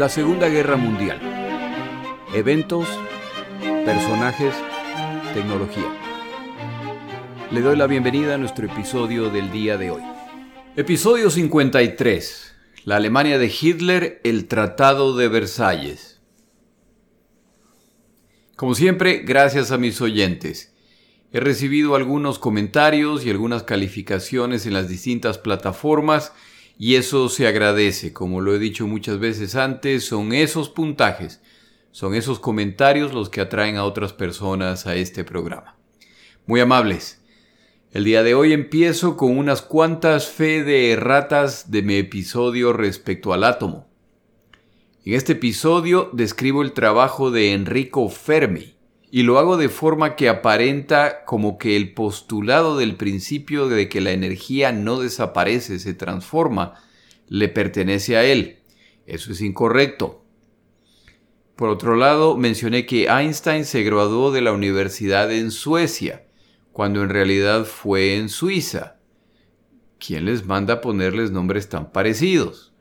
La Segunda Guerra Mundial. Eventos, personajes, tecnología. Le doy la bienvenida a nuestro episodio del día de hoy. Episodio 53. La Alemania de Hitler, el Tratado de Versalles. Como siempre, gracias a mis oyentes. He recibido algunos comentarios y algunas calificaciones en las distintas plataformas y eso se agradece. Como lo he dicho muchas veces antes, son esos puntajes, son esos comentarios los que atraen a otras personas a este programa. Muy amables. El día de hoy empiezo con unas cuantas fe de erratas de mi episodio respecto al átomo. En este episodio describo el trabajo de Enrico Fermi y lo hago de forma que aparenta como que el postulado del principio de que la energía no desaparece, se transforma, le pertenece a él. Eso es incorrecto. Por otro lado, mencioné que Einstein se graduó de la universidad en Suecia, cuando en realidad fue en Suiza. ¿Quién les manda a ponerles nombres tan parecidos?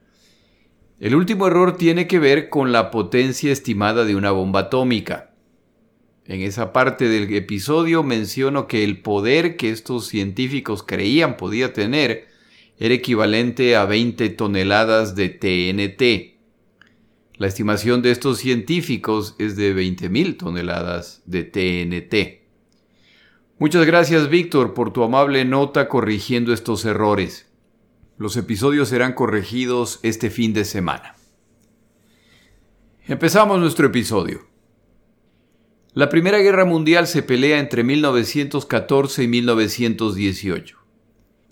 El último error tiene que ver con la potencia estimada de una bomba atómica. En esa parte del episodio menciono que el poder que estos científicos creían podía tener era equivalente a 20 toneladas de TNT. La estimación de estos científicos es de 20.000 toneladas de TNT. Muchas gracias Víctor por tu amable nota corrigiendo estos errores. Los episodios serán corregidos este fin de semana. Empezamos nuestro episodio. La Primera Guerra Mundial se pelea entre 1914 y 1918.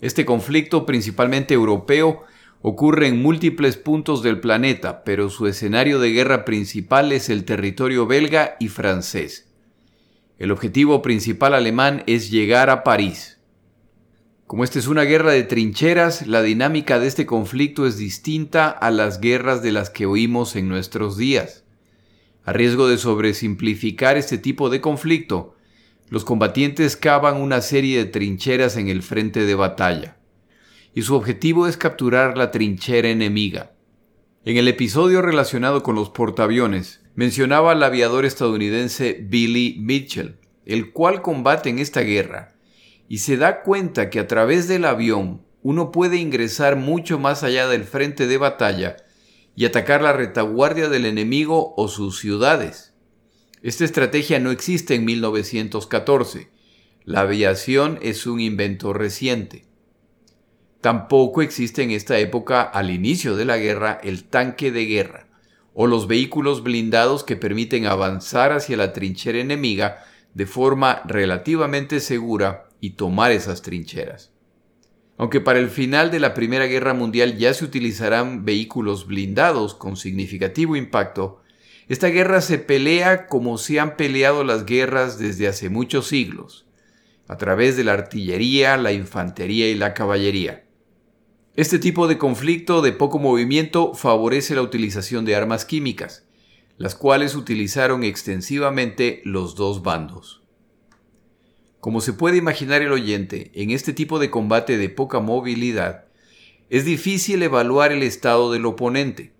Este conflicto, principalmente europeo, ocurre en múltiples puntos del planeta, pero su escenario de guerra principal es el territorio belga y francés. El objetivo principal alemán es llegar a París. Como esta es una guerra de trincheras, la dinámica de este conflicto es distinta a las guerras de las que oímos en nuestros días. A riesgo de sobresimplificar este tipo de conflicto, los combatientes cavan una serie de trincheras en el frente de batalla, y su objetivo es capturar la trinchera enemiga. En el episodio relacionado con los portaaviones, mencionaba al aviador estadounidense Billy Mitchell, el cual combate en esta guerra, y se da cuenta que a través del avión uno puede ingresar mucho más allá del frente de batalla y atacar la retaguardia del enemigo o sus ciudades. Esta estrategia no existe en 1914. La aviación es un invento reciente. Tampoco existe en esta época, al inicio de la guerra, el tanque de guerra o los vehículos blindados que permiten avanzar hacia la trinchera enemiga de forma relativamente segura y tomar esas trincheras. Aunque para el final de la Primera Guerra Mundial ya se utilizarán vehículos blindados con significativo impacto, esta guerra se pelea como se han peleado las guerras desde hace muchos siglos, a través de la artillería, la infantería y la caballería. Este tipo de conflicto de poco movimiento favorece la utilización de armas químicas, las cuales utilizaron extensivamente los dos bandos. Como se puede imaginar el oyente, en este tipo de combate de poca movilidad, es difícil evaluar el estado del oponente.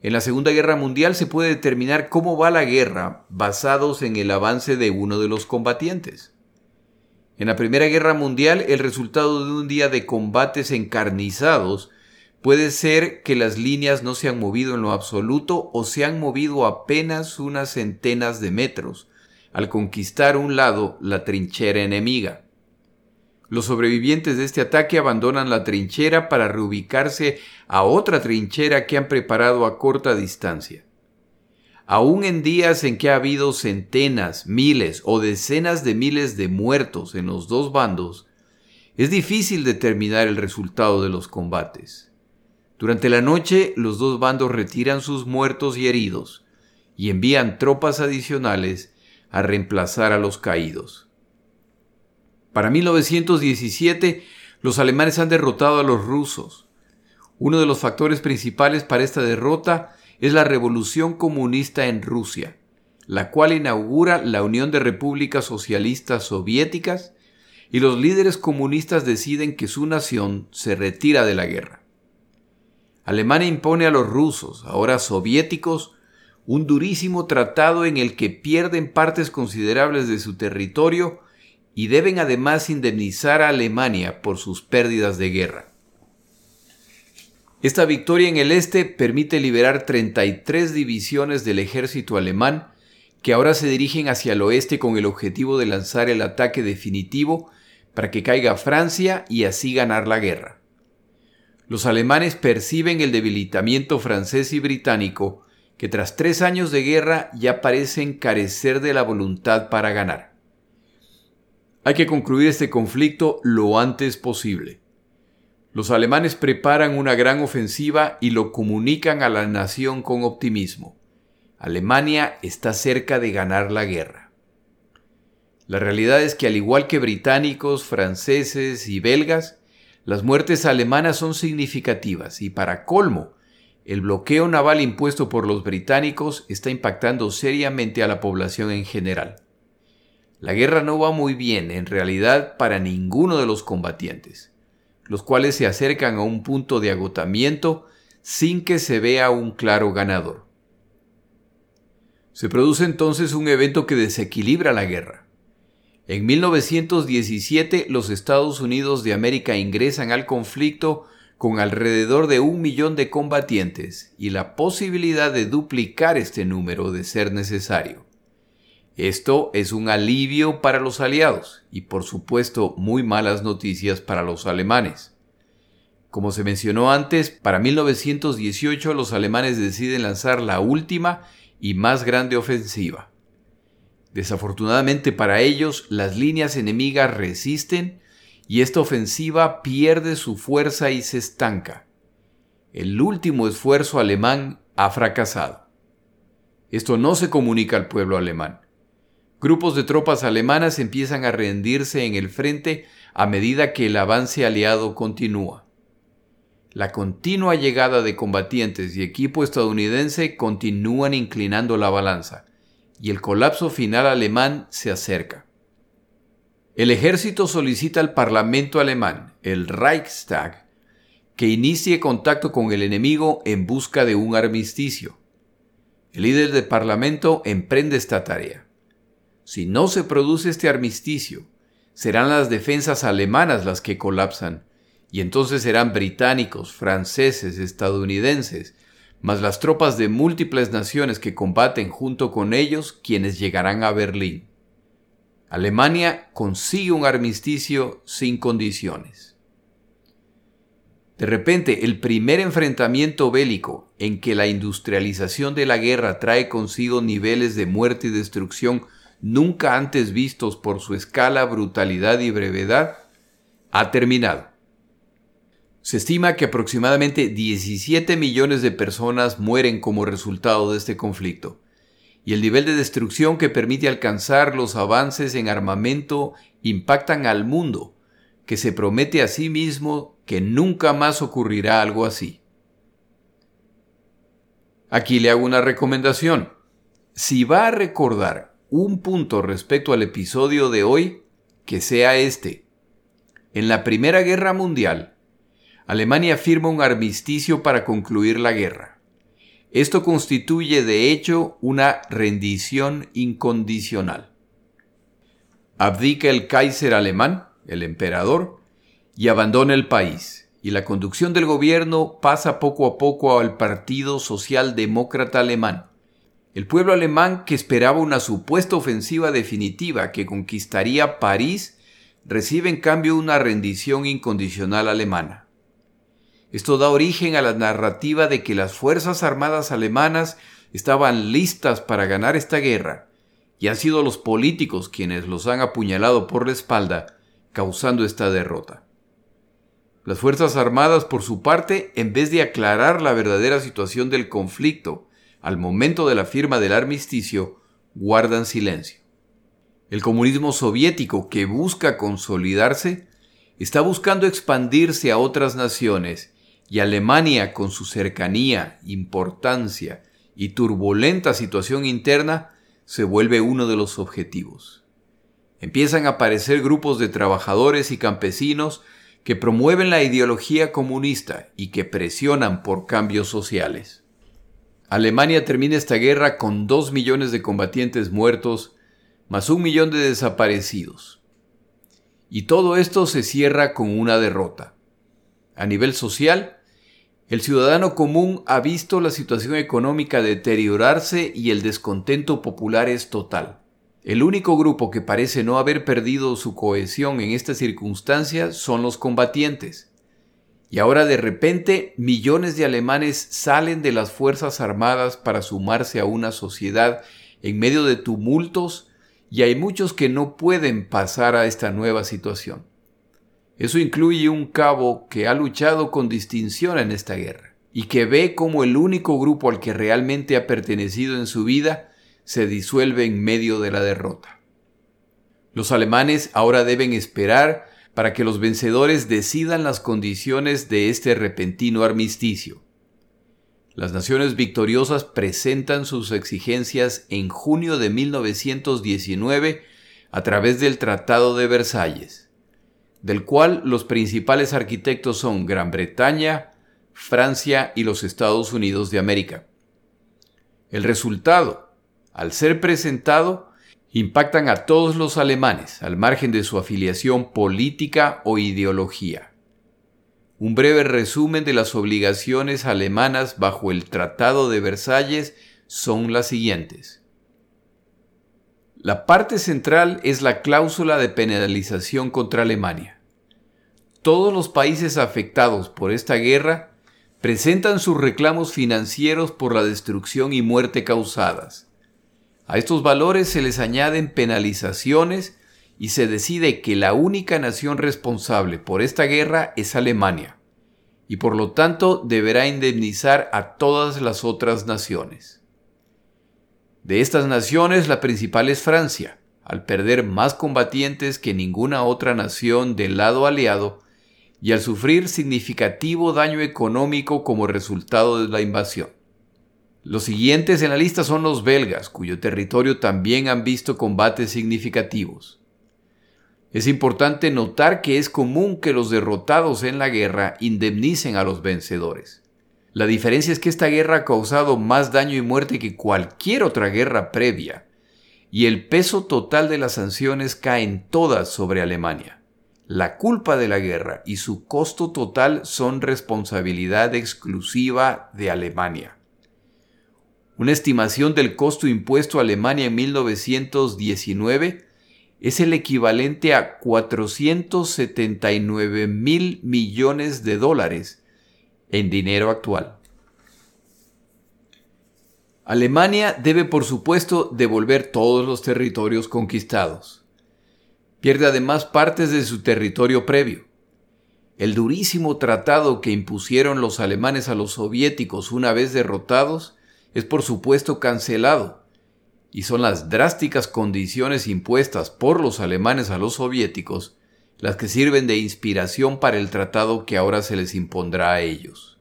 En la Segunda Guerra Mundial se puede determinar cómo va la guerra basados en el avance de uno de los combatientes. En la Primera Guerra Mundial el resultado de un día de combates encarnizados puede ser que las líneas no se han movido en lo absoluto o se han movido apenas unas centenas de metros, al conquistar un lado la trinchera enemiga. Los sobrevivientes de este ataque abandonan la trinchera para reubicarse a otra trinchera que han preparado a corta distancia. Aún en días en que ha habido centenas, miles o decenas de miles de muertos en los dos bandos, es difícil determinar el resultado de los combates. Durante la noche los dos bandos retiran sus muertos y heridos y envían tropas adicionales a reemplazar a los caídos. Para 1917, los alemanes han derrotado a los rusos. Uno de los factores principales para esta derrota es la revolución comunista en Rusia, la cual inaugura la Unión de Repúblicas Socialistas Soviéticas y los líderes comunistas deciden que su nación se retira de la guerra. Alemania impone a los rusos, ahora soviéticos, un durísimo tratado en el que pierden partes considerables de su territorio y deben además indemnizar a Alemania por sus pérdidas de guerra. Esta victoria en el este permite liberar 33 divisiones del ejército alemán que ahora se dirigen hacia el oeste con el objetivo de lanzar el ataque definitivo para que caiga Francia y así ganar la guerra. Los alemanes perciben el debilitamiento francés y británico que tras tres años de guerra ya parecen carecer de la voluntad para ganar. Hay que concluir este conflicto lo antes posible. Los alemanes preparan una gran ofensiva y lo comunican a la nación con optimismo. Alemania está cerca de ganar la guerra. La realidad es que al igual que británicos, franceses y belgas, las muertes alemanas son significativas y para colmo, el bloqueo naval impuesto por los británicos está impactando seriamente a la población en general. La guerra no va muy bien en realidad para ninguno de los combatientes, los cuales se acercan a un punto de agotamiento sin que se vea un claro ganador. Se produce entonces un evento que desequilibra la guerra. En 1917 los Estados Unidos de América ingresan al conflicto con alrededor de un millón de combatientes y la posibilidad de duplicar este número de ser necesario. Esto es un alivio para los aliados y por supuesto muy malas noticias para los alemanes. Como se mencionó antes, para 1918 los alemanes deciden lanzar la última y más grande ofensiva. Desafortunadamente para ellos, las líneas enemigas resisten y esta ofensiva pierde su fuerza y se estanca. El último esfuerzo alemán ha fracasado. Esto no se comunica al pueblo alemán. Grupos de tropas alemanas empiezan a rendirse en el frente a medida que el avance aliado continúa. La continua llegada de combatientes y equipo estadounidense continúan inclinando la balanza y el colapso final alemán se acerca. El ejército solicita al Parlamento alemán, el Reichstag, que inicie contacto con el enemigo en busca de un armisticio. El líder del Parlamento emprende esta tarea. Si no se produce este armisticio, serán las defensas alemanas las que colapsan, y entonces serán británicos, franceses, estadounidenses, más las tropas de múltiples naciones que combaten junto con ellos quienes llegarán a Berlín. Alemania consigue un armisticio sin condiciones. De repente, el primer enfrentamiento bélico en que la industrialización de la guerra trae consigo niveles de muerte y destrucción nunca antes vistos por su escala, brutalidad y brevedad, ha terminado. Se estima que aproximadamente 17 millones de personas mueren como resultado de este conflicto, y el nivel de destrucción que permite alcanzar los avances en armamento impactan al mundo, que se promete a sí mismo que nunca más ocurrirá algo así. Aquí le hago una recomendación. Si va a recordar un punto respecto al episodio de hoy, que sea este. En la Primera Guerra Mundial, Alemania firma un armisticio para concluir la guerra. Esto constituye de hecho una rendición incondicional. Abdica el Kaiser alemán, el emperador, y abandona el país, y la conducción del gobierno pasa poco a poco al Partido Socialdemócrata Alemán. El pueblo alemán que esperaba una supuesta ofensiva definitiva que conquistaría París recibe en cambio una rendición incondicional alemana. Esto da origen a la narrativa de que las Fuerzas Armadas alemanas estaban listas para ganar esta guerra, y han sido los políticos quienes los han apuñalado por la espalda, causando esta derrota. Las Fuerzas Armadas, por su parte, en vez de aclarar la verdadera situación del conflicto al momento de la firma del armisticio, guardan silencio. El comunismo soviético, que busca consolidarse, está buscando expandirse a otras naciones y Alemania con su cercanía, importancia y turbulenta situación interna se vuelve uno de los objetivos. Empiezan a aparecer grupos de trabajadores y campesinos que promueven la ideología comunista y que presionan por cambios sociales. Alemania termina esta guerra con dos millones de combatientes muertos, más un millón de desaparecidos. Y todo esto se cierra con una derrota. A nivel social, el ciudadano común ha visto la situación económica deteriorarse y el descontento popular es total. El único grupo que parece no haber perdido su cohesión en esta circunstancia son los combatientes. Y ahora de repente millones de alemanes salen de las Fuerzas Armadas para sumarse a una sociedad en medio de tumultos y hay muchos que no pueden pasar a esta nueva situación. Eso incluye un cabo que ha luchado con distinción en esta guerra y que ve como el único grupo al que realmente ha pertenecido en su vida se disuelve en medio de la derrota. Los alemanes ahora deben esperar para que los vencedores decidan las condiciones de este repentino armisticio. Las naciones victoriosas presentan sus exigencias en junio de 1919 a través del Tratado de Versalles, del cual los principales arquitectos son Gran Bretaña, Francia y los Estados Unidos de América. El resultado, al ser presentado, impactan a todos los alemanes, al margen de su afiliación política o ideología. Un breve resumen de las obligaciones alemanas bajo el Tratado de Versalles son las siguientes. La parte central es la cláusula de penalización contra Alemania. Todos los países afectados por esta guerra presentan sus reclamos financieros por la destrucción y muerte causadas. A estos valores se les añaden penalizaciones y se decide que la única nación responsable por esta guerra es Alemania, y por lo tanto deberá indemnizar a todas las otras naciones. De estas naciones la principal es Francia, al perder más combatientes que ninguna otra nación del lado aliado y al sufrir significativo daño económico como resultado de la invasión. Los siguientes en la lista son los belgas, cuyo territorio también han visto combates significativos. Es importante notar que es común que los derrotados en la guerra indemnicen a los vencedores. La diferencia es que esta guerra ha causado más daño y muerte que cualquier otra guerra previa, y el peso total de las sanciones caen todas sobre Alemania. La culpa de la guerra y su costo total son responsabilidad exclusiva de Alemania. Una estimación del costo impuesto a Alemania en 1919 es el equivalente a 479 mil millones de dólares en dinero actual. Alemania debe por supuesto devolver todos los territorios conquistados. Pierde además partes de su territorio previo. El durísimo tratado que impusieron los alemanes a los soviéticos una vez derrotados es por supuesto cancelado, y son las drásticas condiciones impuestas por los alemanes a los soviéticos las que sirven de inspiración para el tratado que ahora se les impondrá a ellos.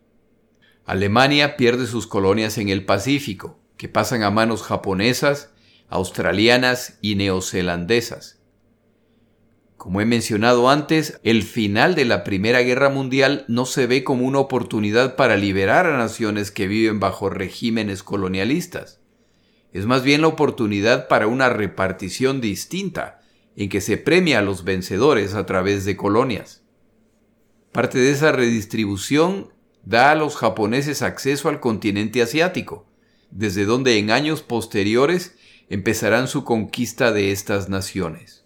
Alemania pierde sus colonias en el Pacífico, que pasan a manos japonesas, australianas y neozelandesas, como he mencionado antes, el final de la Primera Guerra Mundial no se ve como una oportunidad para liberar a naciones que viven bajo regímenes colonialistas. Es más bien la oportunidad para una repartición distinta, en que se premia a los vencedores a través de colonias. Parte de esa redistribución da a los japoneses acceso al continente asiático, desde donde en años posteriores empezarán su conquista de estas naciones.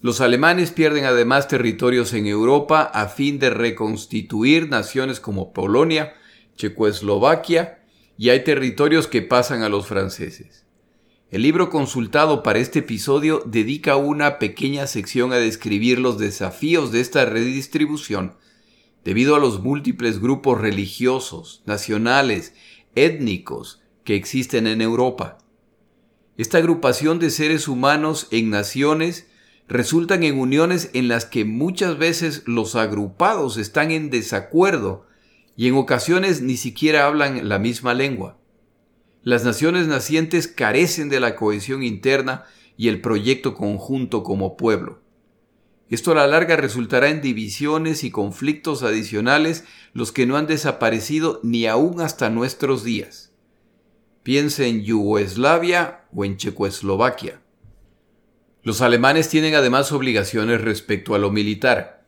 Los alemanes pierden además territorios en Europa a fin de reconstituir naciones como Polonia, Checoslovaquia, y hay territorios que pasan a los franceses. El libro consultado para este episodio dedica una pequeña sección a describir los desafíos de esta redistribución debido a los múltiples grupos religiosos, nacionales, étnicos que existen en Europa. Esta agrupación de seres humanos en naciones resultan en uniones en las que muchas veces los agrupados están en desacuerdo y en ocasiones ni siquiera hablan la misma lengua. Las naciones nacientes carecen de la cohesión interna y el proyecto conjunto como pueblo. Esto a la larga resultará en divisiones y conflictos adicionales los que no han desaparecido ni aún hasta nuestros días. Piense en Yugoslavia o en Checoslovaquia. Los alemanes tienen además obligaciones respecto a lo militar.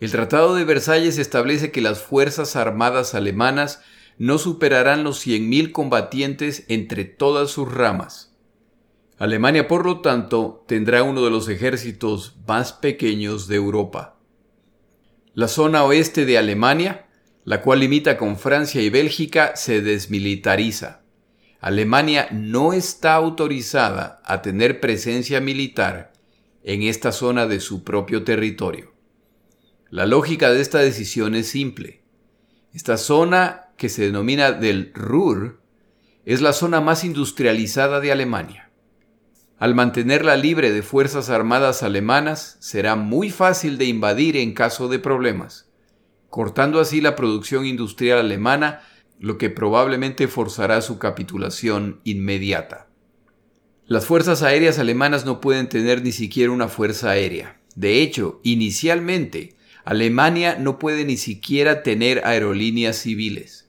El Tratado de Versalles establece que las Fuerzas Armadas alemanas no superarán los 100.000 combatientes entre todas sus ramas. Alemania, por lo tanto, tendrá uno de los ejércitos más pequeños de Europa. La zona oeste de Alemania, la cual limita con Francia y Bélgica, se desmilitariza. Alemania no está autorizada a tener presencia militar en esta zona de su propio territorio. La lógica de esta decisión es simple. Esta zona, que se denomina del Ruhr, es la zona más industrializada de Alemania. Al mantenerla libre de fuerzas armadas alemanas, será muy fácil de invadir en caso de problemas, cortando así la producción industrial alemana lo que probablemente forzará su capitulación inmediata. Las fuerzas aéreas alemanas no pueden tener ni siquiera una fuerza aérea. De hecho, inicialmente, Alemania no puede ni siquiera tener aerolíneas civiles.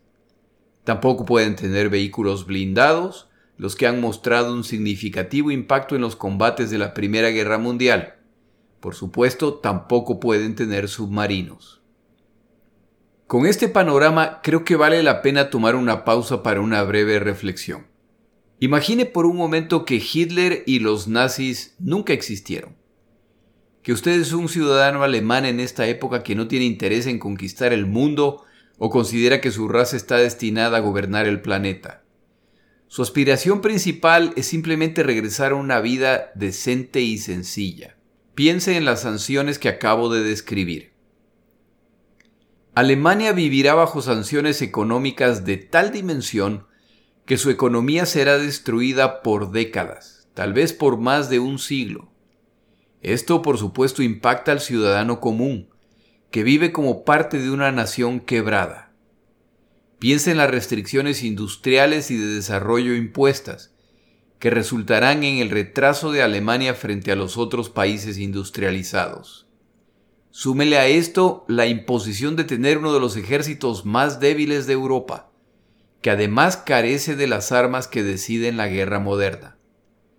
Tampoco pueden tener vehículos blindados, los que han mostrado un significativo impacto en los combates de la Primera Guerra Mundial. Por supuesto, tampoco pueden tener submarinos. Con este panorama creo que vale la pena tomar una pausa para una breve reflexión. Imagine por un momento que Hitler y los nazis nunca existieron. Que usted es un ciudadano alemán en esta época que no tiene interés en conquistar el mundo o considera que su raza está destinada a gobernar el planeta. Su aspiración principal es simplemente regresar a una vida decente y sencilla. Piense en las sanciones que acabo de describir. Alemania vivirá bajo sanciones económicas de tal dimensión que su economía será destruida por décadas, tal vez por más de un siglo. Esto por supuesto impacta al ciudadano común, que vive como parte de una nación quebrada. Piensa en las restricciones industriales y de desarrollo impuestas, que resultarán en el retraso de Alemania frente a los otros países industrializados. Súmele a esto la imposición de tener uno de los ejércitos más débiles de Europa, que además carece de las armas que deciden la guerra moderna.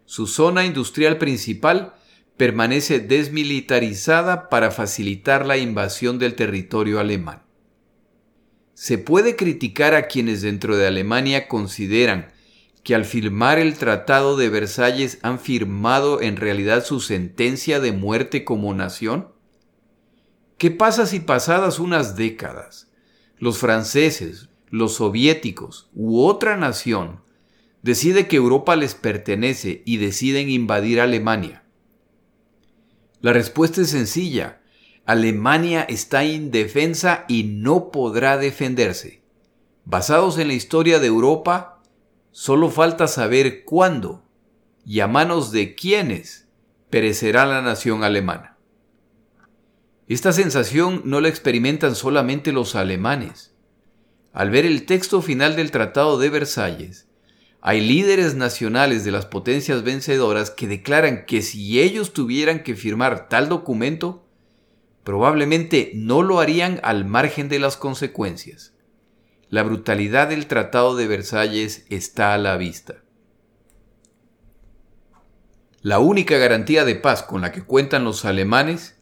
Su zona industrial principal permanece desmilitarizada para facilitar la invasión del territorio alemán. Se puede criticar a quienes dentro de Alemania consideran que al firmar el Tratado de Versalles han firmado en realidad su sentencia de muerte como nación? ¿Qué pasa si pasadas unas décadas los franceses, los soviéticos u otra nación decide que Europa les pertenece y deciden invadir Alemania? La respuesta es sencilla. Alemania está indefensa y no podrá defenderse. Basados en la historia de Europa, solo falta saber cuándo y a manos de quiénes perecerá la nación alemana. Esta sensación no la experimentan solamente los alemanes. Al ver el texto final del Tratado de Versalles, hay líderes nacionales de las potencias vencedoras que declaran que si ellos tuvieran que firmar tal documento, probablemente no lo harían al margen de las consecuencias. La brutalidad del Tratado de Versalles está a la vista. La única garantía de paz con la que cuentan los alemanes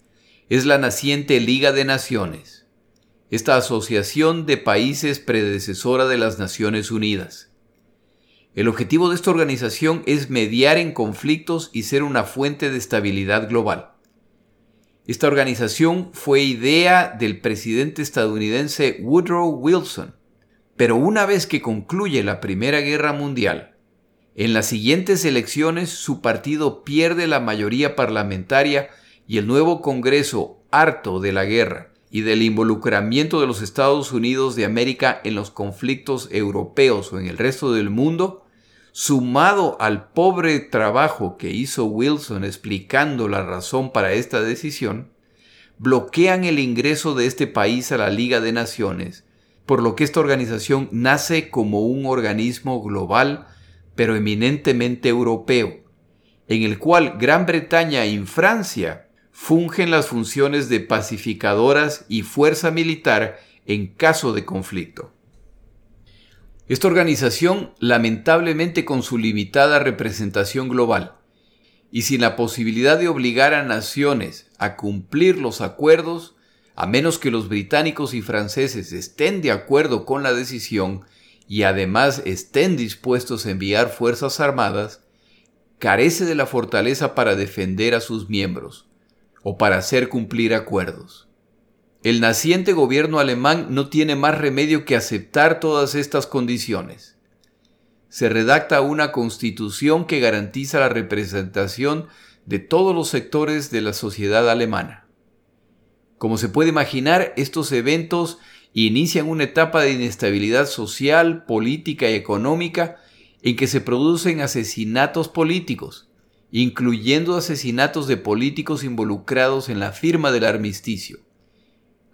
es la naciente Liga de Naciones, esta asociación de países predecesora de las Naciones Unidas. El objetivo de esta organización es mediar en conflictos y ser una fuente de estabilidad global. Esta organización fue idea del presidente estadounidense Woodrow Wilson, pero una vez que concluye la Primera Guerra Mundial, en las siguientes elecciones su partido pierde la mayoría parlamentaria y el nuevo Congreso, harto de la guerra y del involucramiento de los Estados Unidos de América en los conflictos europeos o en el resto del mundo, sumado al pobre trabajo que hizo Wilson explicando la razón para esta decisión, bloquean el ingreso de este país a la Liga de Naciones, por lo que esta organización nace como un organismo global, pero eminentemente europeo, en el cual Gran Bretaña y Francia fungen las funciones de pacificadoras y fuerza militar en caso de conflicto. Esta organización, lamentablemente con su limitada representación global, y sin la posibilidad de obligar a naciones a cumplir los acuerdos, a menos que los británicos y franceses estén de acuerdo con la decisión y además estén dispuestos a enviar fuerzas armadas, carece de la fortaleza para defender a sus miembros o para hacer cumplir acuerdos. El naciente gobierno alemán no tiene más remedio que aceptar todas estas condiciones. Se redacta una constitución que garantiza la representación de todos los sectores de la sociedad alemana. Como se puede imaginar, estos eventos inician una etapa de inestabilidad social, política y económica en que se producen asesinatos políticos, incluyendo asesinatos de políticos involucrados en la firma del armisticio.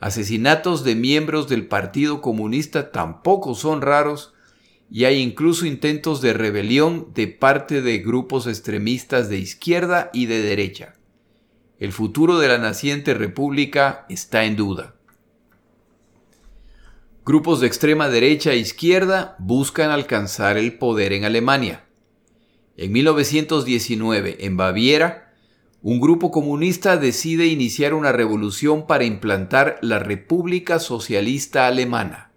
Asesinatos de miembros del Partido Comunista tampoco son raros y hay incluso intentos de rebelión de parte de grupos extremistas de izquierda y de derecha. El futuro de la naciente república está en duda. Grupos de extrema derecha e izquierda buscan alcanzar el poder en Alemania. En 1919, en Baviera, un grupo comunista decide iniciar una revolución para implantar la República Socialista Alemana.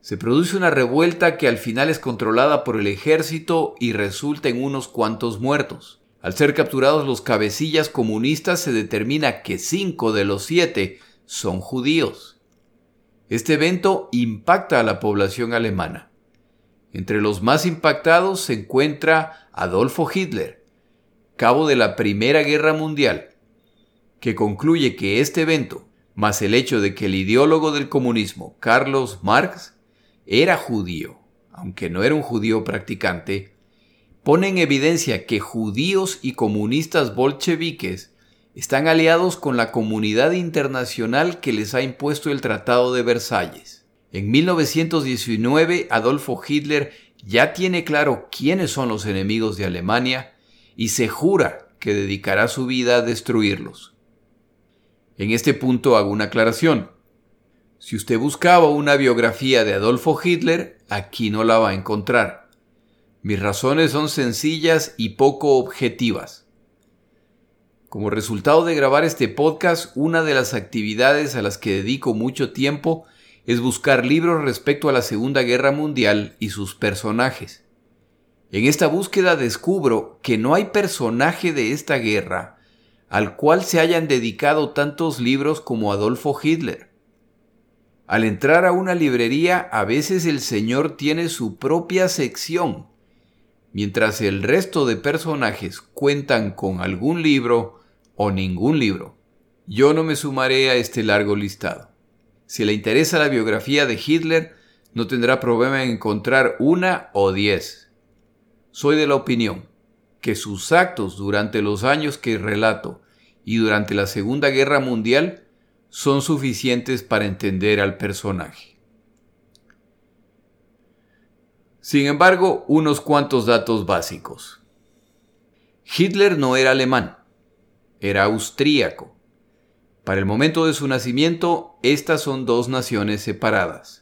Se produce una revuelta que al final es controlada por el ejército y resulta en unos cuantos muertos. Al ser capturados los cabecillas comunistas se determina que cinco de los siete son judíos. Este evento impacta a la población alemana. Entre los más impactados se encuentra Adolfo Hitler, cabo de la Primera Guerra Mundial, que concluye que este evento, más el hecho de que el ideólogo del comunismo, Carlos Marx, era judío, aunque no era un judío practicante, pone en evidencia que judíos y comunistas bolcheviques están aliados con la comunidad internacional que les ha impuesto el Tratado de Versalles. En 1919, Adolfo Hitler ya tiene claro quiénes son los enemigos de Alemania y se jura que dedicará su vida a destruirlos. En este punto hago una aclaración. Si usted buscaba una biografía de Adolfo Hitler, aquí no la va a encontrar. Mis razones son sencillas y poco objetivas. Como resultado de grabar este podcast, una de las actividades a las que dedico mucho tiempo es buscar libros respecto a la Segunda Guerra Mundial y sus personajes. En esta búsqueda descubro que no hay personaje de esta guerra al cual se hayan dedicado tantos libros como Adolfo Hitler. Al entrar a una librería a veces el señor tiene su propia sección, mientras el resto de personajes cuentan con algún libro o ningún libro. Yo no me sumaré a este largo listado. Si le interesa la biografía de Hitler, no tendrá problema en encontrar una o diez soy de la opinión que sus actos durante los años que relato y durante la Segunda Guerra Mundial son suficientes para entender al personaje. Sin embargo, unos cuantos datos básicos. Hitler no era alemán, era austríaco. Para el momento de su nacimiento, estas son dos naciones separadas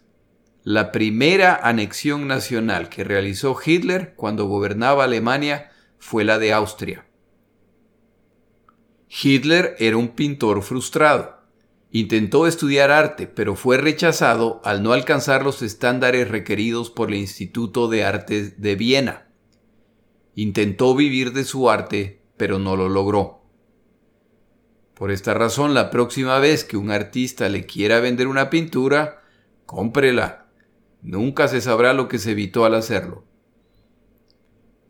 la primera anexión nacional que realizó Hitler cuando gobernaba Alemania fue la de Austria. Hitler era un pintor frustrado. Intentó estudiar arte, pero fue rechazado al no alcanzar los estándares requeridos por el Instituto de Artes de Viena. Intentó vivir de su arte, pero no lo logró. Por esta razón, la próxima vez que un artista le quiera vender una pintura, cómprela Nunca se sabrá lo que se evitó al hacerlo.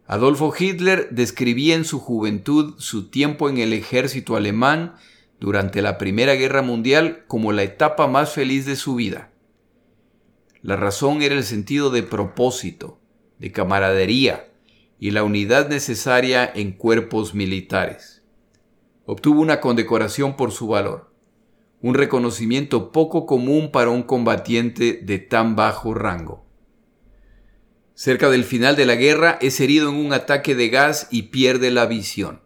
Adolfo Hitler describía en su juventud su tiempo en el ejército alemán durante la Primera Guerra Mundial como la etapa más feliz de su vida. La razón era el sentido de propósito, de camaradería y la unidad necesaria en cuerpos militares. Obtuvo una condecoración por su valor un reconocimiento poco común para un combatiente de tan bajo rango. Cerca del final de la guerra es herido en un ataque de gas y pierde la visión.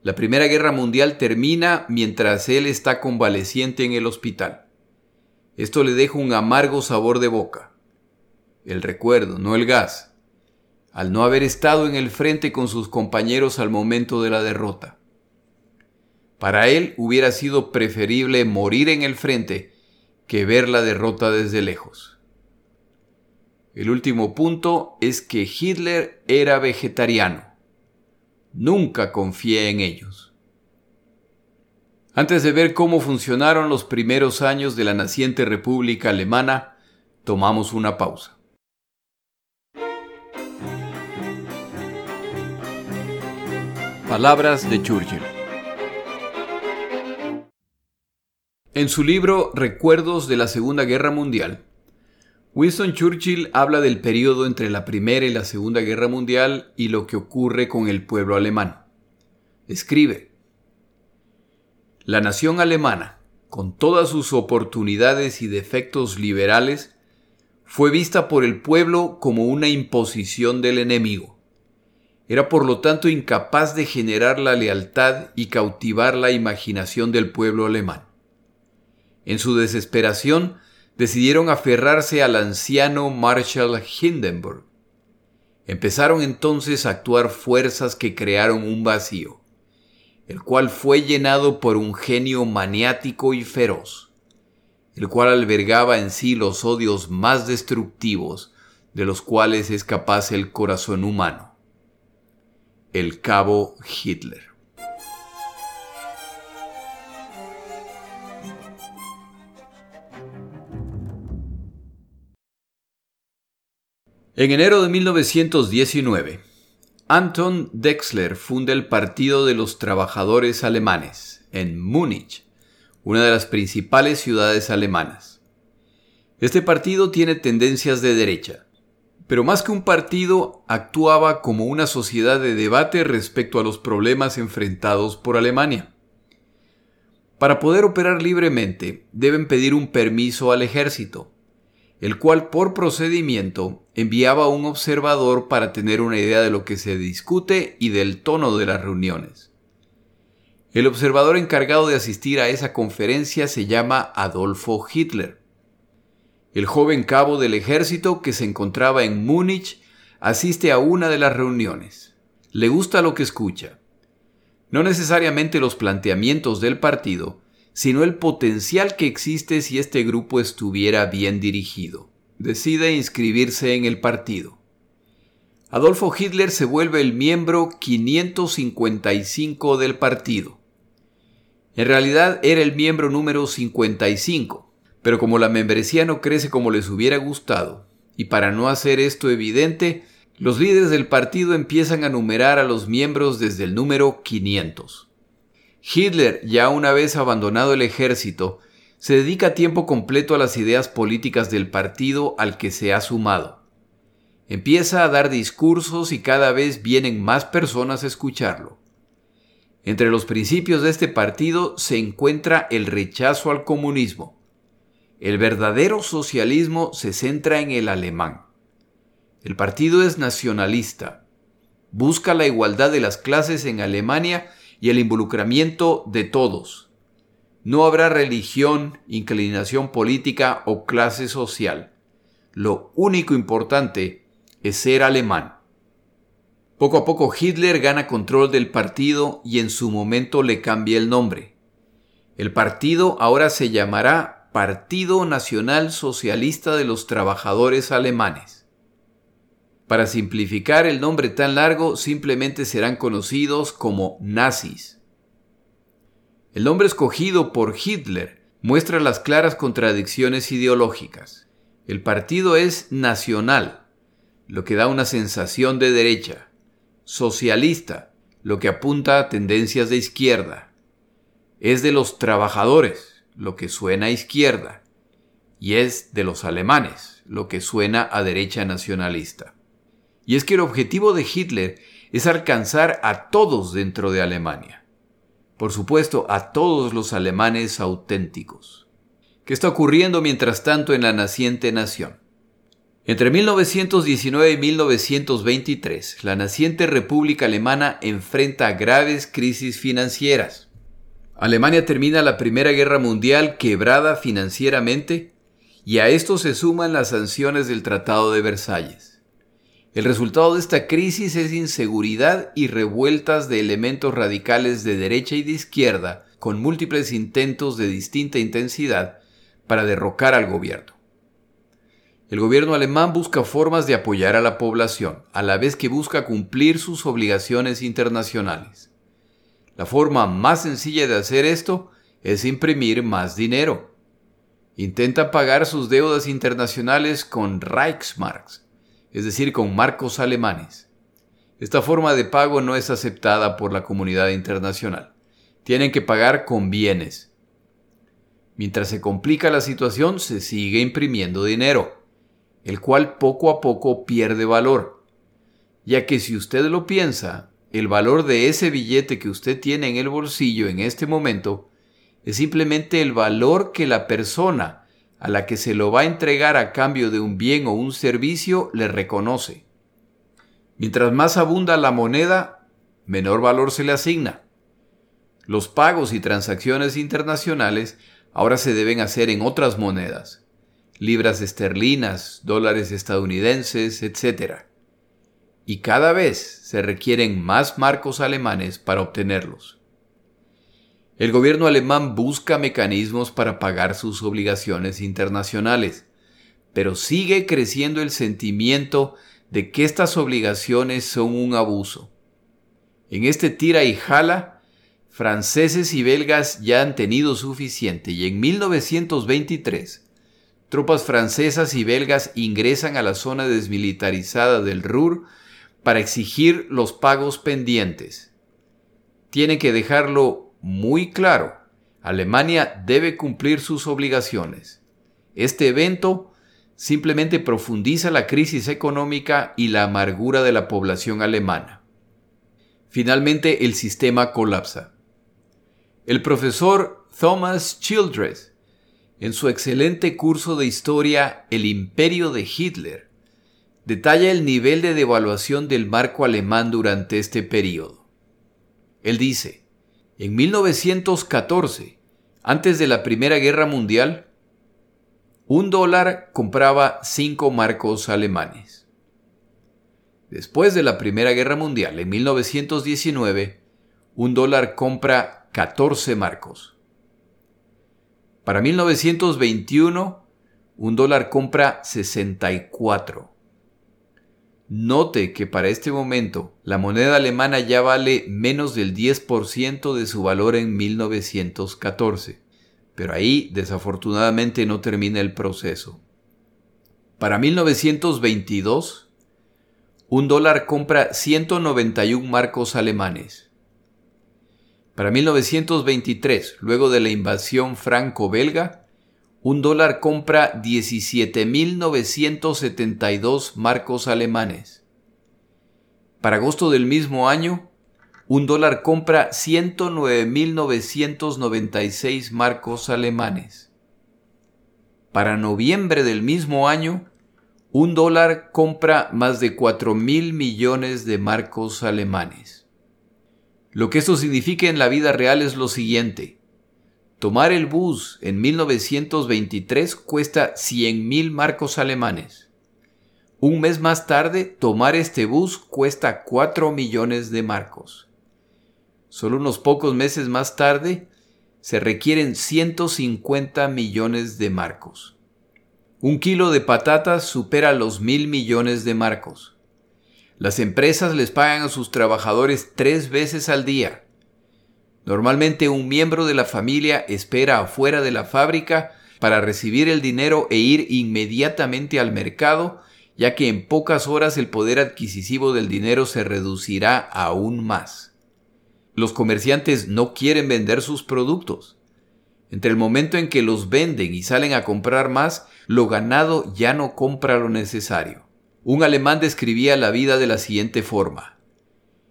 La Primera Guerra Mundial termina mientras él está convaleciente en el hospital. Esto le deja un amargo sabor de boca. El recuerdo, no el gas. Al no haber estado en el frente con sus compañeros al momento de la derrota. Para él hubiera sido preferible morir en el frente que ver la derrota desde lejos. El último punto es que Hitler era vegetariano. Nunca confié en ellos. Antes de ver cómo funcionaron los primeros años de la naciente República Alemana, tomamos una pausa. Palabras de Churchill. En su libro Recuerdos de la Segunda Guerra Mundial, Winston Churchill habla del periodo entre la Primera y la Segunda Guerra Mundial y lo que ocurre con el pueblo alemán. Escribe, La nación alemana, con todas sus oportunidades y defectos liberales, fue vista por el pueblo como una imposición del enemigo. Era por lo tanto incapaz de generar la lealtad y cautivar la imaginación del pueblo alemán. En su desesperación, decidieron aferrarse al anciano Marshall Hindenburg. Empezaron entonces a actuar fuerzas que crearon un vacío, el cual fue llenado por un genio maniático y feroz, el cual albergaba en sí los odios más destructivos de los cuales es capaz el corazón humano. El cabo Hitler. En enero de 1919, Anton Dexler funda el Partido de los Trabajadores Alemanes en Múnich, una de las principales ciudades alemanas. Este partido tiene tendencias de derecha, pero más que un partido actuaba como una sociedad de debate respecto a los problemas enfrentados por Alemania. Para poder operar libremente deben pedir un permiso al ejército, el cual por procedimiento enviaba un observador para tener una idea de lo que se discute y del tono de las reuniones. El observador encargado de asistir a esa conferencia se llama Adolfo Hitler. El joven cabo del ejército que se encontraba en Múnich asiste a una de las reuniones. Le gusta lo que escucha. No necesariamente los planteamientos del partido, sino el potencial que existe si este grupo estuviera bien dirigido. Decide inscribirse en el partido. Adolfo Hitler se vuelve el miembro 555 del partido. En realidad era el miembro número 55, pero como la membresía no crece como les hubiera gustado, y para no hacer esto evidente, los líderes del partido empiezan a numerar a los miembros desde el número 500. Hitler, ya una vez abandonado el ejército, se dedica tiempo completo a las ideas políticas del partido al que se ha sumado. Empieza a dar discursos y cada vez vienen más personas a escucharlo. Entre los principios de este partido se encuentra el rechazo al comunismo. El verdadero socialismo se centra en el alemán. El partido es nacionalista. Busca la igualdad de las clases en Alemania y el involucramiento de todos. No habrá religión, inclinación política o clase social. Lo único importante es ser alemán. Poco a poco Hitler gana control del partido y en su momento le cambia el nombre. El partido ahora se llamará Partido Nacional Socialista de los Trabajadores Alemanes. Para simplificar el nombre tan largo, simplemente serán conocidos como nazis. El nombre escogido por Hitler muestra las claras contradicciones ideológicas. El partido es nacional, lo que da una sensación de derecha, socialista, lo que apunta a tendencias de izquierda. Es de los trabajadores, lo que suena a izquierda, y es de los alemanes, lo que suena a derecha nacionalista. Y es que el objetivo de Hitler es alcanzar a todos dentro de Alemania. Por supuesto, a todos los alemanes auténticos. ¿Qué está ocurriendo mientras tanto en la naciente nación? Entre 1919 y 1923, la naciente República Alemana enfrenta graves crisis financieras. Alemania termina la Primera Guerra Mundial quebrada financieramente y a esto se suman las sanciones del Tratado de Versalles. El resultado de esta crisis es inseguridad y revueltas de elementos radicales de derecha y de izquierda con múltiples intentos de distinta intensidad para derrocar al gobierno. El gobierno alemán busca formas de apoyar a la población, a la vez que busca cumplir sus obligaciones internacionales. La forma más sencilla de hacer esto es imprimir más dinero. Intenta pagar sus deudas internacionales con Reichsmarks, es decir, con marcos alemanes. Esta forma de pago no es aceptada por la comunidad internacional. Tienen que pagar con bienes. Mientras se complica la situación, se sigue imprimiendo dinero el cual poco a poco pierde valor, ya que si usted lo piensa, el valor de ese billete que usted tiene en el bolsillo en este momento es simplemente el valor que la persona a la que se lo va a entregar a cambio de un bien o un servicio le reconoce. Mientras más abunda la moneda, menor valor se le asigna. Los pagos y transacciones internacionales ahora se deben hacer en otras monedas, libras esterlinas, dólares estadounidenses, etc. Y cada vez se requieren más marcos alemanes para obtenerlos. El gobierno alemán busca mecanismos para pagar sus obligaciones internacionales, pero sigue creciendo el sentimiento de que estas obligaciones son un abuso. En este tira y jala, franceses y belgas ya han tenido suficiente y en 1923 tropas francesas y belgas ingresan a la zona desmilitarizada del Ruhr para exigir los pagos pendientes. Tienen que dejarlo muy claro. Alemania debe cumplir sus obligaciones. Este evento simplemente profundiza la crisis económica y la amargura de la población alemana. Finalmente el sistema colapsa. El profesor Thomas Childress en su excelente curso de historia El imperio de Hitler, detalla el nivel de devaluación del marco alemán durante este periodo. Él dice, en 1914, antes de la Primera Guerra Mundial, un dólar compraba cinco marcos alemanes. Después de la Primera Guerra Mundial, en 1919, un dólar compra 14 marcos. Para 1921, un dólar compra 64. Note que para este momento la moneda alemana ya vale menos del 10% de su valor en 1914, pero ahí desafortunadamente no termina el proceso. Para 1922, un dólar compra 191 marcos alemanes. Para 1923, luego de la invasión franco-belga, un dólar compra 17.972 marcos alemanes. Para agosto del mismo año, un dólar compra 109.996 marcos alemanes. Para noviembre del mismo año, un dólar compra más de 4.000 millones de marcos alemanes. Lo que esto significa en la vida real es lo siguiente. Tomar el bus en 1923 cuesta 100 mil marcos alemanes. Un mes más tarde, tomar este bus cuesta 4 millones de marcos. Solo unos pocos meses más tarde, se requieren 150 millones de marcos. Un kilo de patatas supera los mil millones de marcos. Las empresas les pagan a sus trabajadores tres veces al día. Normalmente un miembro de la familia espera afuera de la fábrica para recibir el dinero e ir inmediatamente al mercado, ya que en pocas horas el poder adquisitivo del dinero se reducirá aún más. Los comerciantes no quieren vender sus productos. Entre el momento en que los venden y salen a comprar más, lo ganado ya no compra lo necesario. Un alemán describía la vida de la siguiente forma.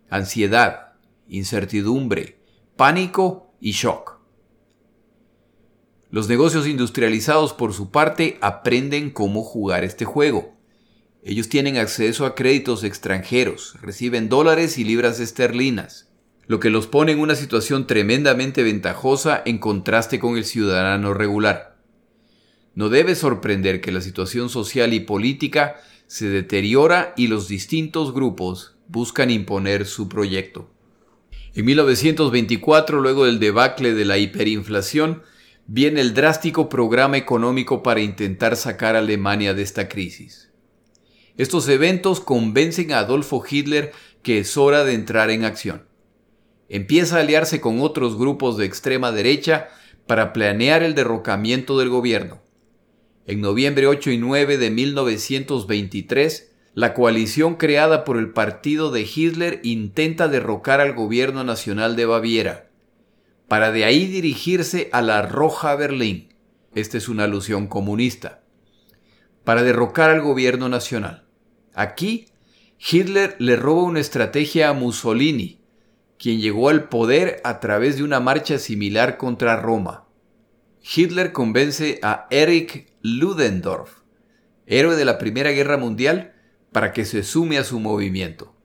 Ansiedad, incertidumbre, pánico y shock. Los negocios industrializados por su parte aprenden cómo jugar este juego. Ellos tienen acceso a créditos extranjeros, reciben dólares y libras esterlinas, lo que los pone en una situación tremendamente ventajosa en contraste con el ciudadano regular. No debe sorprender que la situación social y política se deteriora y los distintos grupos buscan imponer su proyecto. En 1924, luego del debacle de la hiperinflación, viene el drástico programa económico para intentar sacar a Alemania de esta crisis. Estos eventos convencen a Adolfo Hitler que es hora de entrar en acción. Empieza a aliarse con otros grupos de extrema derecha para planear el derrocamiento del gobierno. En noviembre 8 y 9 de 1923, la coalición creada por el partido de Hitler intenta derrocar al gobierno nacional de Baviera, para de ahí dirigirse a la Roja Berlín. Esta es una alusión comunista para derrocar al gobierno nacional. Aquí, Hitler le roba una estrategia a Mussolini, quien llegó al poder a través de una marcha similar contra Roma. Hitler convence a Erich Ludendorff, héroe de la Primera Guerra Mundial, para que se sume a su movimiento.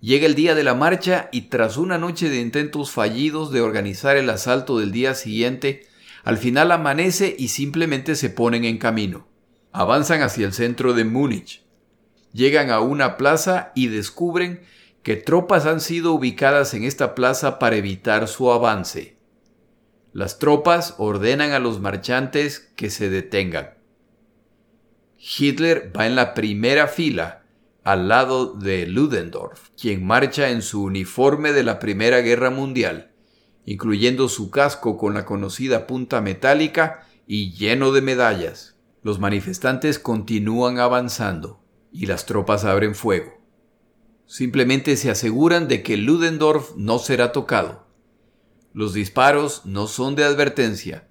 Llega el día de la marcha y tras una noche de intentos fallidos de organizar el asalto del día siguiente, al final amanece y simplemente se ponen en camino. Avanzan hacia el centro de Múnich. Llegan a una plaza y descubren que tropas han sido ubicadas en esta plaza para evitar su avance. Las tropas ordenan a los marchantes que se detengan. Hitler va en la primera fila al lado de Ludendorff, quien marcha en su uniforme de la Primera Guerra Mundial, incluyendo su casco con la conocida punta metálica y lleno de medallas. Los manifestantes continúan avanzando y las tropas abren fuego. Simplemente se aseguran de que Ludendorff no será tocado. Los disparos no son de advertencia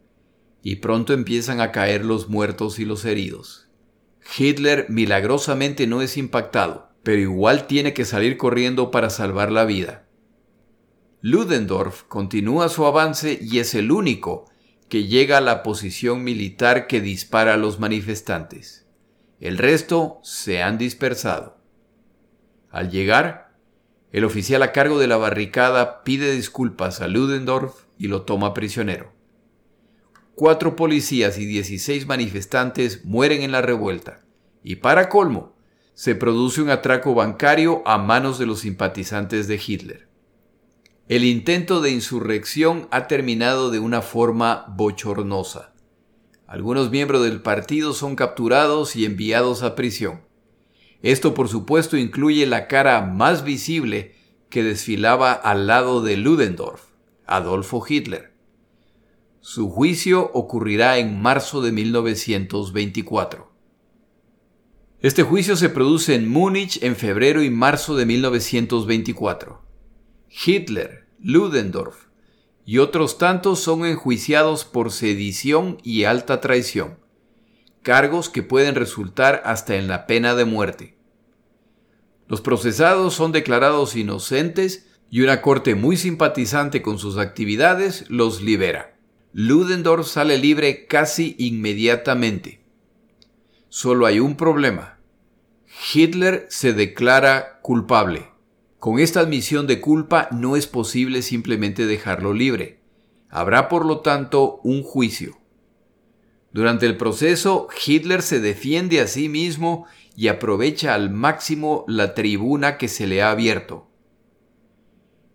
y pronto empiezan a caer los muertos y los heridos. Hitler milagrosamente no es impactado, pero igual tiene que salir corriendo para salvar la vida. Ludendorff continúa su avance y es el único que llega a la posición militar que dispara a los manifestantes. El resto se han dispersado. Al llegar, el oficial a cargo de la barricada pide disculpas a Ludendorff y lo toma prisionero. Cuatro policías y 16 manifestantes mueren en la revuelta. Y para colmo, se produce un atraco bancario a manos de los simpatizantes de Hitler. El intento de insurrección ha terminado de una forma bochornosa. Algunos miembros del partido son capturados y enviados a prisión. Esto por supuesto incluye la cara más visible que desfilaba al lado de Ludendorff, Adolfo Hitler. Su juicio ocurrirá en marzo de 1924. Este juicio se produce en Múnich en febrero y marzo de 1924. Hitler, Ludendorff y otros tantos son enjuiciados por sedición y alta traición, cargos que pueden resultar hasta en la pena de muerte. Los procesados son declarados inocentes y una corte muy simpatizante con sus actividades los libera. Ludendorff sale libre casi inmediatamente. Solo hay un problema. Hitler se declara culpable. Con esta admisión de culpa no es posible simplemente dejarlo libre. Habrá por lo tanto un juicio. Durante el proceso, Hitler se defiende a sí mismo y aprovecha al máximo la tribuna que se le ha abierto.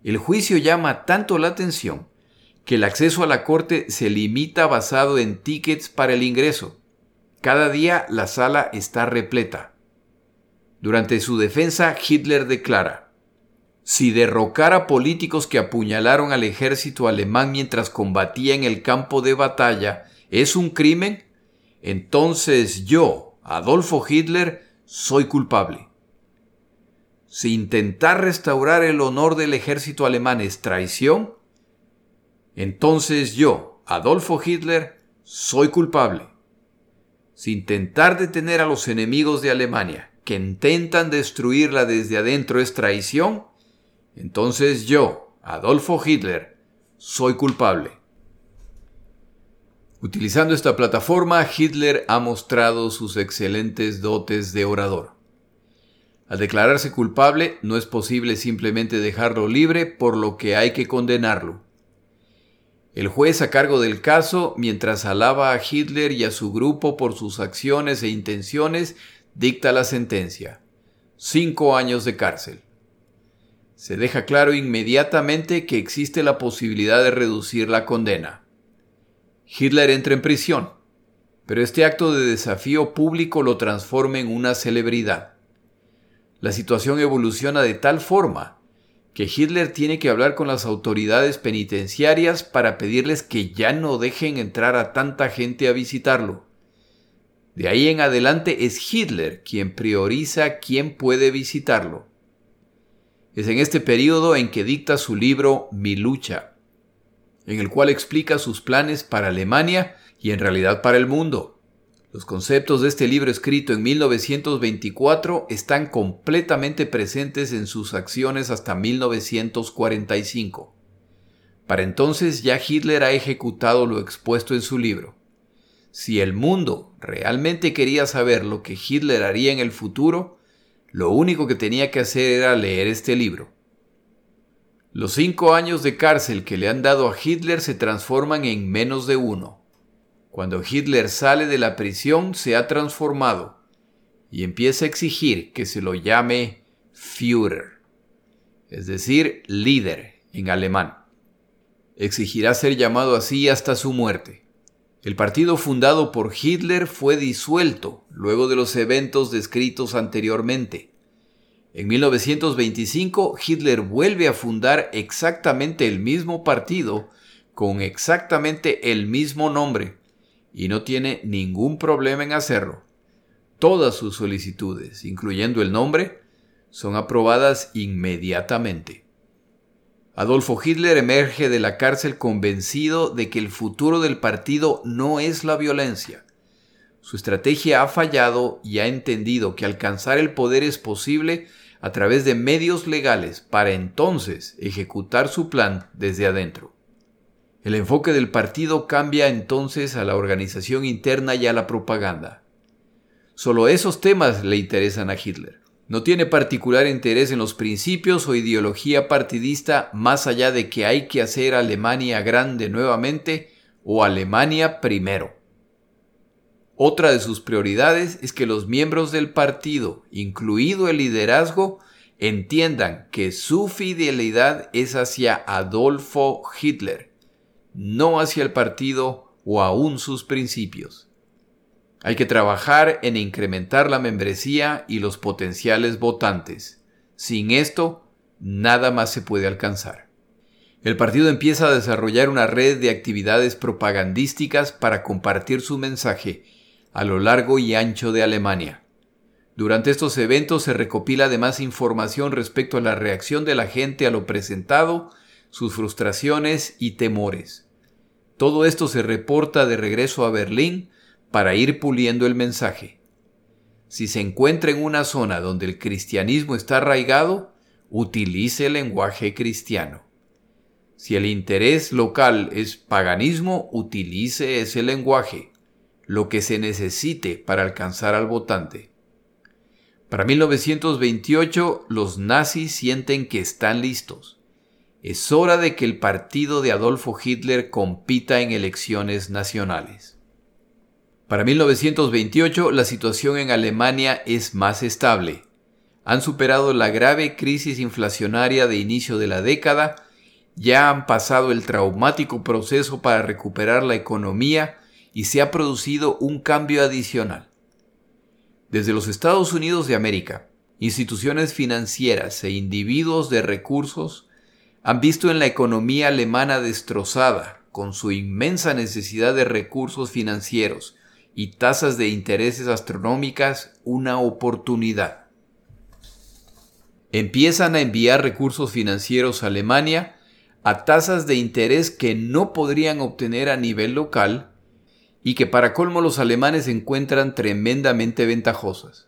El juicio llama tanto la atención que el acceso a la corte se limita basado en tickets para el ingreso. Cada día la sala está repleta. Durante su defensa, Hitler declara, si derrocar a políticos que apuñalaron al ejército alemán mientras combatía en el campo de batalla es un crimen, entonces yo, Adolfo Hitler, soy culpable. Si intentar restaurar el honor del ejército alemán es traición, entonces yo, Adolfo Hitler, soy culpable. Si intentar detener a los enemigos de Alemania que intentan destruirla desde adentro es traición, entonces yo, Adolfo Hitler, soy culpable. Utilizando esta plataforma, Hitler ha mostrado sus excelentes dotes de orador. Al declararse culpable, no es posible simplemente dejarlo libre, por lo que hay que condenarlo. El juez a cargo del caso, mientras alaba a Hitler y a su grupo por sus acciones e intenciones, dicta la sentencia. Cinco años de cárcel. Se deja claro inmediatamente que existe la posibilidad de reducir la condena. Hitler entra en prisión, pero este acto de desafío público lo transforma en una celebridad. La situación evoluciona de tal forma que Hitler tiene que hablar con las autoridades penitenciarias para pedirles que ya no dejen entrar a tanta gente a visitarlo. De ahí en adelante es Hitler quien prioriza quién puede visitarlo. Es en este periodo en que dicta su libro Mi lucha, en el cual explica sus planes para Alemania y en realidad para el mundo. Los conceptos de este libro escrito en 1924 están completamente presentes en sus acciones hasta 1945. Para entonces ya Hitler ha ejecutado lo expuesto en su libro. Si el mundo realmente quería saber lo que Hitler haría en el futuro, lo único que tenía que hacer era leer este libro. Los cinco años de cárcel que le han dado a Hitler se transforman en menos de uno. Cuando Hitler sale de la prisión se ha transformado y empieza a exigir que se lo llame Führer, es decir, líder en alemán. Exigirá ser llamado así hasta su muerte. El partido fundado por Hitler fue disuelto luego de los eventos descritos anteriormente. En 1925 Hitler vuelve a fundar exactamente el mismo partido con exactamente el mismo nombre y no tiene ningún problema en hacerlo. Todas sus solicitudes, incluyendo el nombre, son aprobadas inmediatamente. Adolfo Hitler emerge de la cárcel convencido de que el futuro del partido no es la violencia. Su estrategia ha fallado y ha entendido que alcanzar el poder es posible a través de medios legales para entonces ejecutar su plan desde adentro. El enfoque del partido cambia entonces a la organización interna y a la propaganda. Solo esos temas le interesan a Hitler. No tiene particular interés en los principios o ideología partidista más allá de que hay que hacer Alemania grande nuevamente o Alemania primero. Otra de sus prioridades es que los miembros del partido, incluido el liderazgo, entiendan que su fidelidad es hacia Adolfo Hitler, no hacia el partido o aún sus principios. Hay que trabajar en incrementar la membresía y los potenciales votantes. Sin esto, nada más se puede alcanzar. El partido empieza a desarrollar una red de actividades propagandísticas para compartir su mensaje a lo largo y ancho de Alemania. Durante estos eventos se recopila además información respecto a la reacción de la gente a lo presentado, sus frustraciones y temores. Todo esto se reporta de regreso a Berlín para ir puliendo el mensaje. Si se encuentra en una zona donde el cristianismo está arraigado, utilice el lenguaje cristiano. Si el interés local es paganismo, utilice ese lenguaje lo que se necesite para alcanzar al votante. Para 1928 los nazis sienten que están listos. Es hora de que el partido de Adolfo Hitler compita en elecciones nacionales. Para 1928 la situación en Alemania es más estable. Han superado la grave crisis inflacionaria de inicio de la década, ya han pasado el traumático proceso para recuperar la economía y se ha producido un cambio adicional. Desde los Estados Unidos de América, instituciones financieras e individuos de recursos han visto en la economía alemana destrozada, con su inmensa necesidad de recursos financieros y tasas de intereses astronómicas, una oportunidad. Empiezan a enviar recursos financieros a Alemania a tasas de interés que no podrían obtener a nivel local y que para colmo los alemanes encuentran tremendamente ventajosas.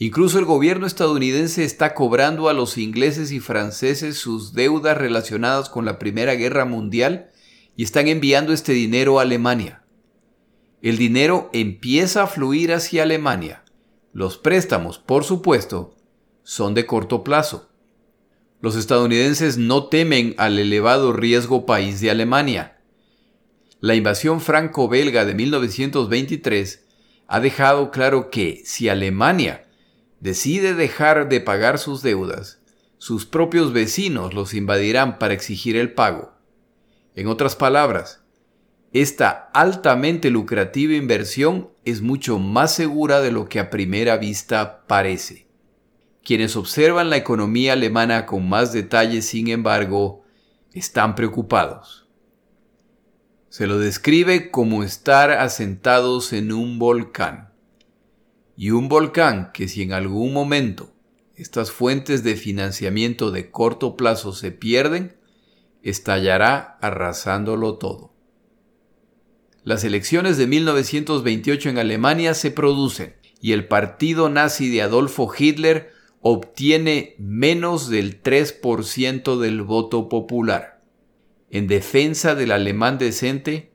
Incluso el gobierno estadounidense está cobrando a los ingleses y franceses sus deudas relacionadas con la Primera Guerra Mundial y están enviando este dinero a Alemania. el dinero empieza a fluir hacia Alemania. Los préstamos, por supuesto, son de corto plazo. Los estadounidenses no temen al elevado riesgo país de Alemania. La invasión franco-belga de 1923 ha dejado claro que si Alemania decide dejar de pagar sus deudas, sus propios vecinos los invadirán para exigir el pago. En otras palabras, esta altamente lucrativa inversión es mucho más segura de lo que a primera vista parece. Quienes observan la economía alemana con más detalle, sin embargo, están preocupados. Se lo describe como estar asentados en un volcán. Y un volcán que si en algún momento estas fuentes de financiamiento de corto plazo se pierden, estallará arrasándolo todo. Las elecciones de 1928 en Alemania se producen y el partido nazi de Adolfo Hitler obtiene menos del 3% del voto popular. En defensa del alemán decente,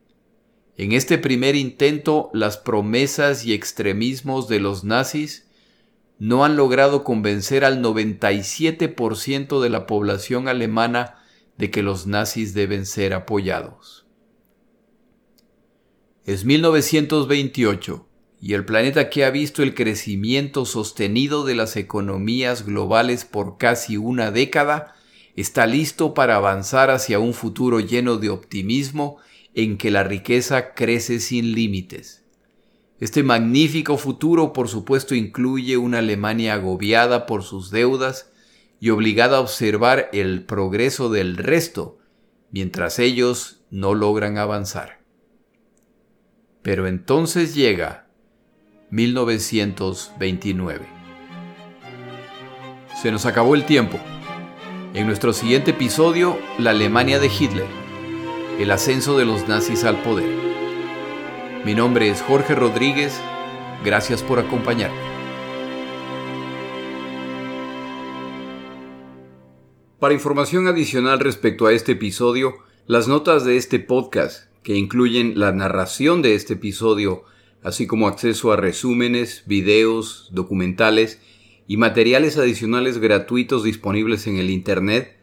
en este primer intento las promesas y extremismos de los nazis no han logrado convencer al 97% de la población alemana de que los nazis deben ser apoyados. Es 1928 y el planeta que ha visto el crecimiento sostenido de las economías globales por casi una década está listo para avanzar hacia un futuro lleno de optimismo en que la riqueza crece sin límites. Este magnífico futuro, por supuesto, incluye una Alemania agobiada por sus deudas y obligada a observar el progreso del resto, mientras ellos no logran avanzar. Pero entonces llega 1929. Se nos acabó el tiempo. En nuestro siguiente episodio, la Alemania de Hitler, el ascenso de los nazis al poder. Mi nombre es Jorge Rodríguez. Gracias por acompañarme. Para información adicional respecto a este episodio, las notas de este podcast, que incluyen la narración de este episodio, así como acceso a resúmenes, videos, documentales y materiales adicionales gratuitos disponibles en el Internet,